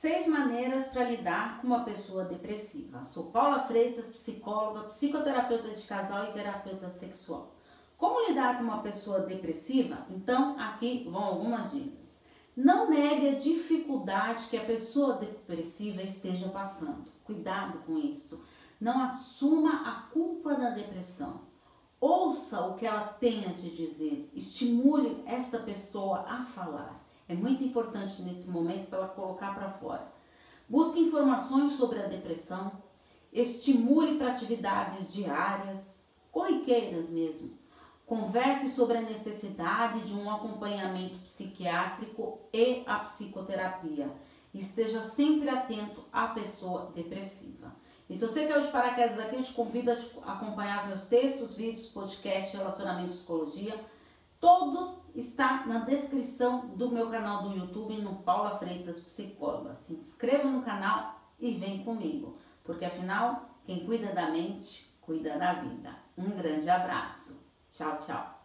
Seis maneiras para lidar com uma pessoa depressiva. Sou Paula Freitas, psicóloga, psicoterapeuta de casal e terapeuta sexual. Como lidar com uma pessoa depressiva? Então, aqui vão algumas dicas. Não negue a dificuldade que a pessoa depressiva esteja passando. Cuidado com isso. Não assuma a culpa da depressão. Ouça o que ela tem a te dizer. Estimule esta pessoa a falar. É muito importante nesse momento para ela colocar para fora. Busque informações sobre a depressão. Estimule para atividades diárias, corriqueiras mesmo. Converse sobre a necessidade de um acompanhamento psiquiátrico e a psicoterapia. Esteja sempre atento à pessoa depressiva. E se você quer de paraquedas aqui, eu te convido a acompanhar os meus textos, vídeos, podcast, relacionamento psicologia. Todo está na descrição do meu canal do YouTube no Paula Freitas Psicóloga. Se inscreva no canal e vem comigo, porque afinal, quem cuida da mente, cuida da vida. Um grande abraço. Tchau, tchau.